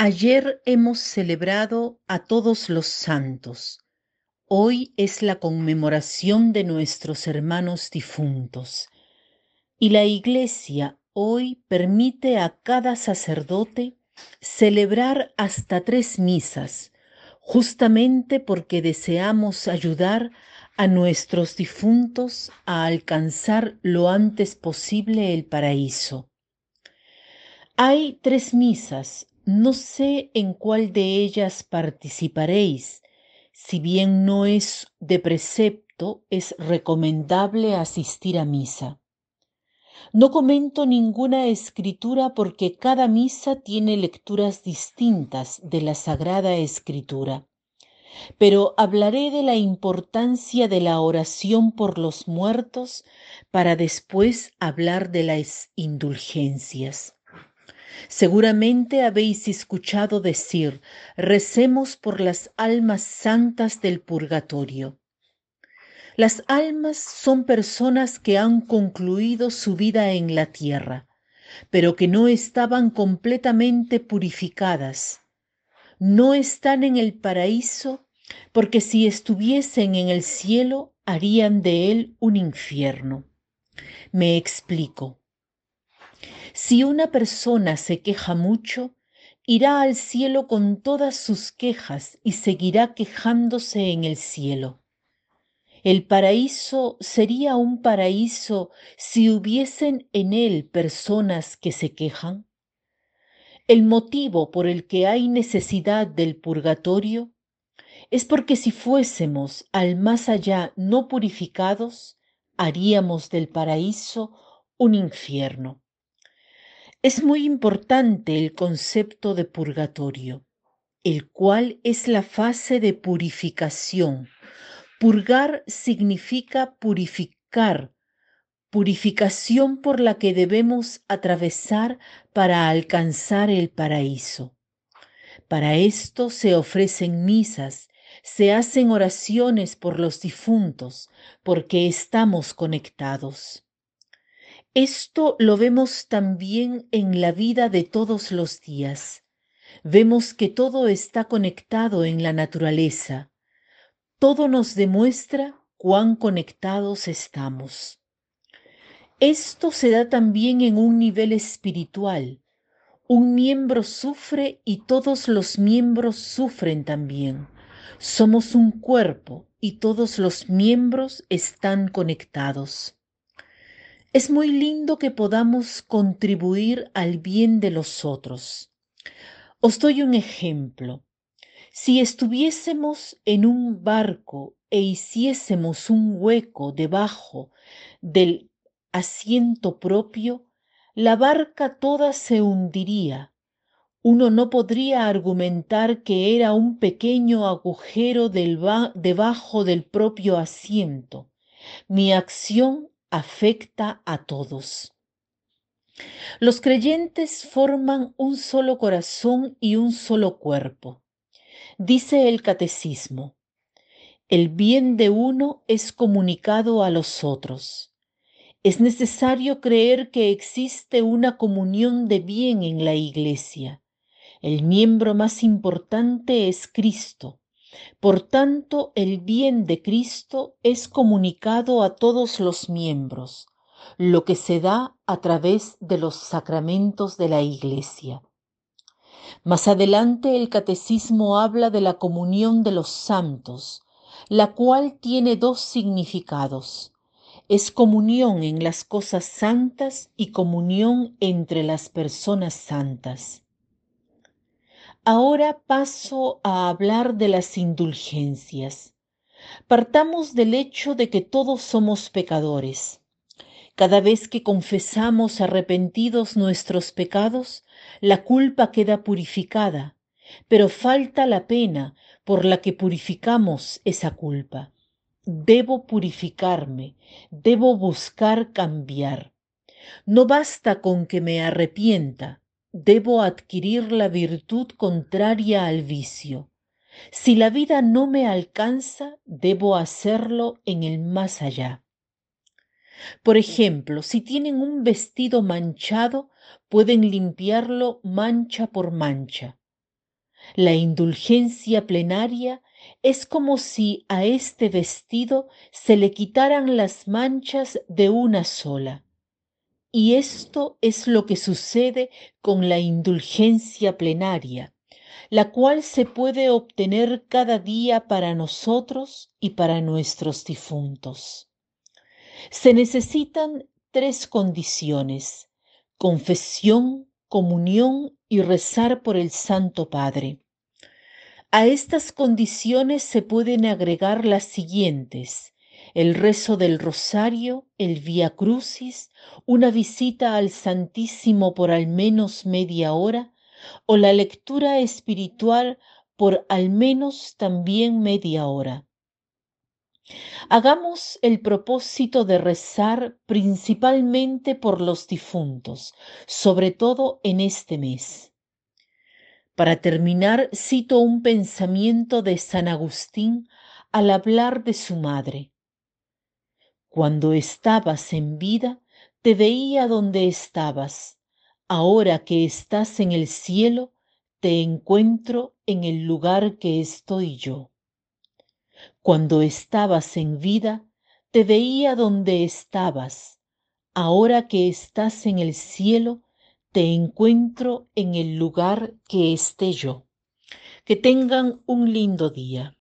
Ayer hemos celebrado a todos los santos. Hoy es la conmemoración de nuestros hermanos difuntos. Y la Iglesia hoy permite a cada sacerdote celebrar hasta tres misas, justamente porque deseamos ayudar a nuestros difuntos a alcanzar lo antes posible el paraíso. Hay tres misas no sé en cuál de ellas participaréis. Si bien no es de precepto, es recomendable asistir a misa. No comento ninguna escritura porque cada misa tiene lecturas distintas de la Sagrada Escritura. Pero hablaré de la importancia de la oración por los muertos para después hablar de las indulgencias. Seguramente habéis escuchado decir, recemos por las almas santas del purgatorio. Las almas son personas que han concluido su vida en la tierra, pero que no estaban completamente purificadas. No están en el paraíso porque si estuviesen en el cielo harían de él un infierno. Me explico. Si una persona se queja mucho, irá al cielo con todas sus quejas y seguirá quejándose en el cielo. El paraíso sería un paraíso si hubiesen en él personas que se quejan. El motivo por el que hay necesidad del purgatorio es porque si fuésemos al más allá no purificados, haríamos del paraíso un infierno. Es muy importante el concepto de purgatorio, el cual es la fase de purificación. Purgar significa purificar, purificación por la que debemos atravesar para alcanzar el paraíso. Para esto se ofrecen misas, se hacen oraciones por los difuntos, porque estamos conectados. Esto lo vemos también en la vida de todos los días. Vemos que todo está conectado en la naturaleza. Todo nos demuestra cuán conectados estamos. Esto se da también en un nivel espiritual. Un miembro sufre y todos los miembros sufren también. Somos un cuerpo y todos los miembros están conectados. Es muy lindo que podamos contribuir al bien de los otros. Os doy un ejemplo. Si estuviésemos en un barco e hiciésemos un hueco debajo del asiento propio, la barca toda se hundiría. Uno no podría argumentar que era un pequeño agujero debajo del propio asiento. Mi acción afecta a todos. Los creyentes forman un solo corazón y un solo cuerpo. Dice el catecismo, el bien de uno es comunicado a los otros. Es necesario creer que existe una comunión de bien en la Iglesia. El miembro más importante es Cristo, por tanto, el bien de Cristo es comunicado a todos los miembros, lo que se da a través de los sacramentos de la Iglesia. Más adelante el catecismo habla de la comunión de los santos, la cual tiene dos significados. Es comunión en las cosas santas y comunión entre las personas santas. Ahora paso a hablar de las indulgencias. Partamos del hecho de que todos somos pecadores. Cada vez que confesamos arrepentidos nuestros pecados, la culpa queda purificada, pero falta la pena por la que purificamos esa culpa. Debo purificarme, debo buscar cambiar. No basta con que me arrepienta, debo adquirir la virtud contraria al vicio. Si la vida no me alcanza, debo hacerlo en el más allá. Por ejemplo, si tienen un vestido manchado, pueden limpiarlo mancha por mancha. La indulgencia plenaria es como si a este vestido se le quitaran las manchas de una sola. Y esto es lo que sucede con la indulgencia plenaria, la cual se puede obtener cada día para nosotros y para nuestros difuntos. Se necesitan tres condiciones, confesión, comunión y rezar por el Santo Padre. A estas condiciones se pueden agregar las siguientes, el rezo del rosario, el vía crucis, una visita al Santísimo por al menos media hora o la lectura espiritual por al menos también media hora. Hagamos el propósito de rezar principalmente por los difuntos, sobre todo en este mes. Para terminar, cito un pensamiento de San Agustín al hablar de su madre. Cuando estabas en vida, te veía donde estabas. Ahora que estás en el cielo, te encuentro en el lugar que estoy yo. Cuando estabas en vida, te veía donde estabas. Ahora que estás en el cielo, te encuentro en el lugar que esté yo. Que tengan un lindo día.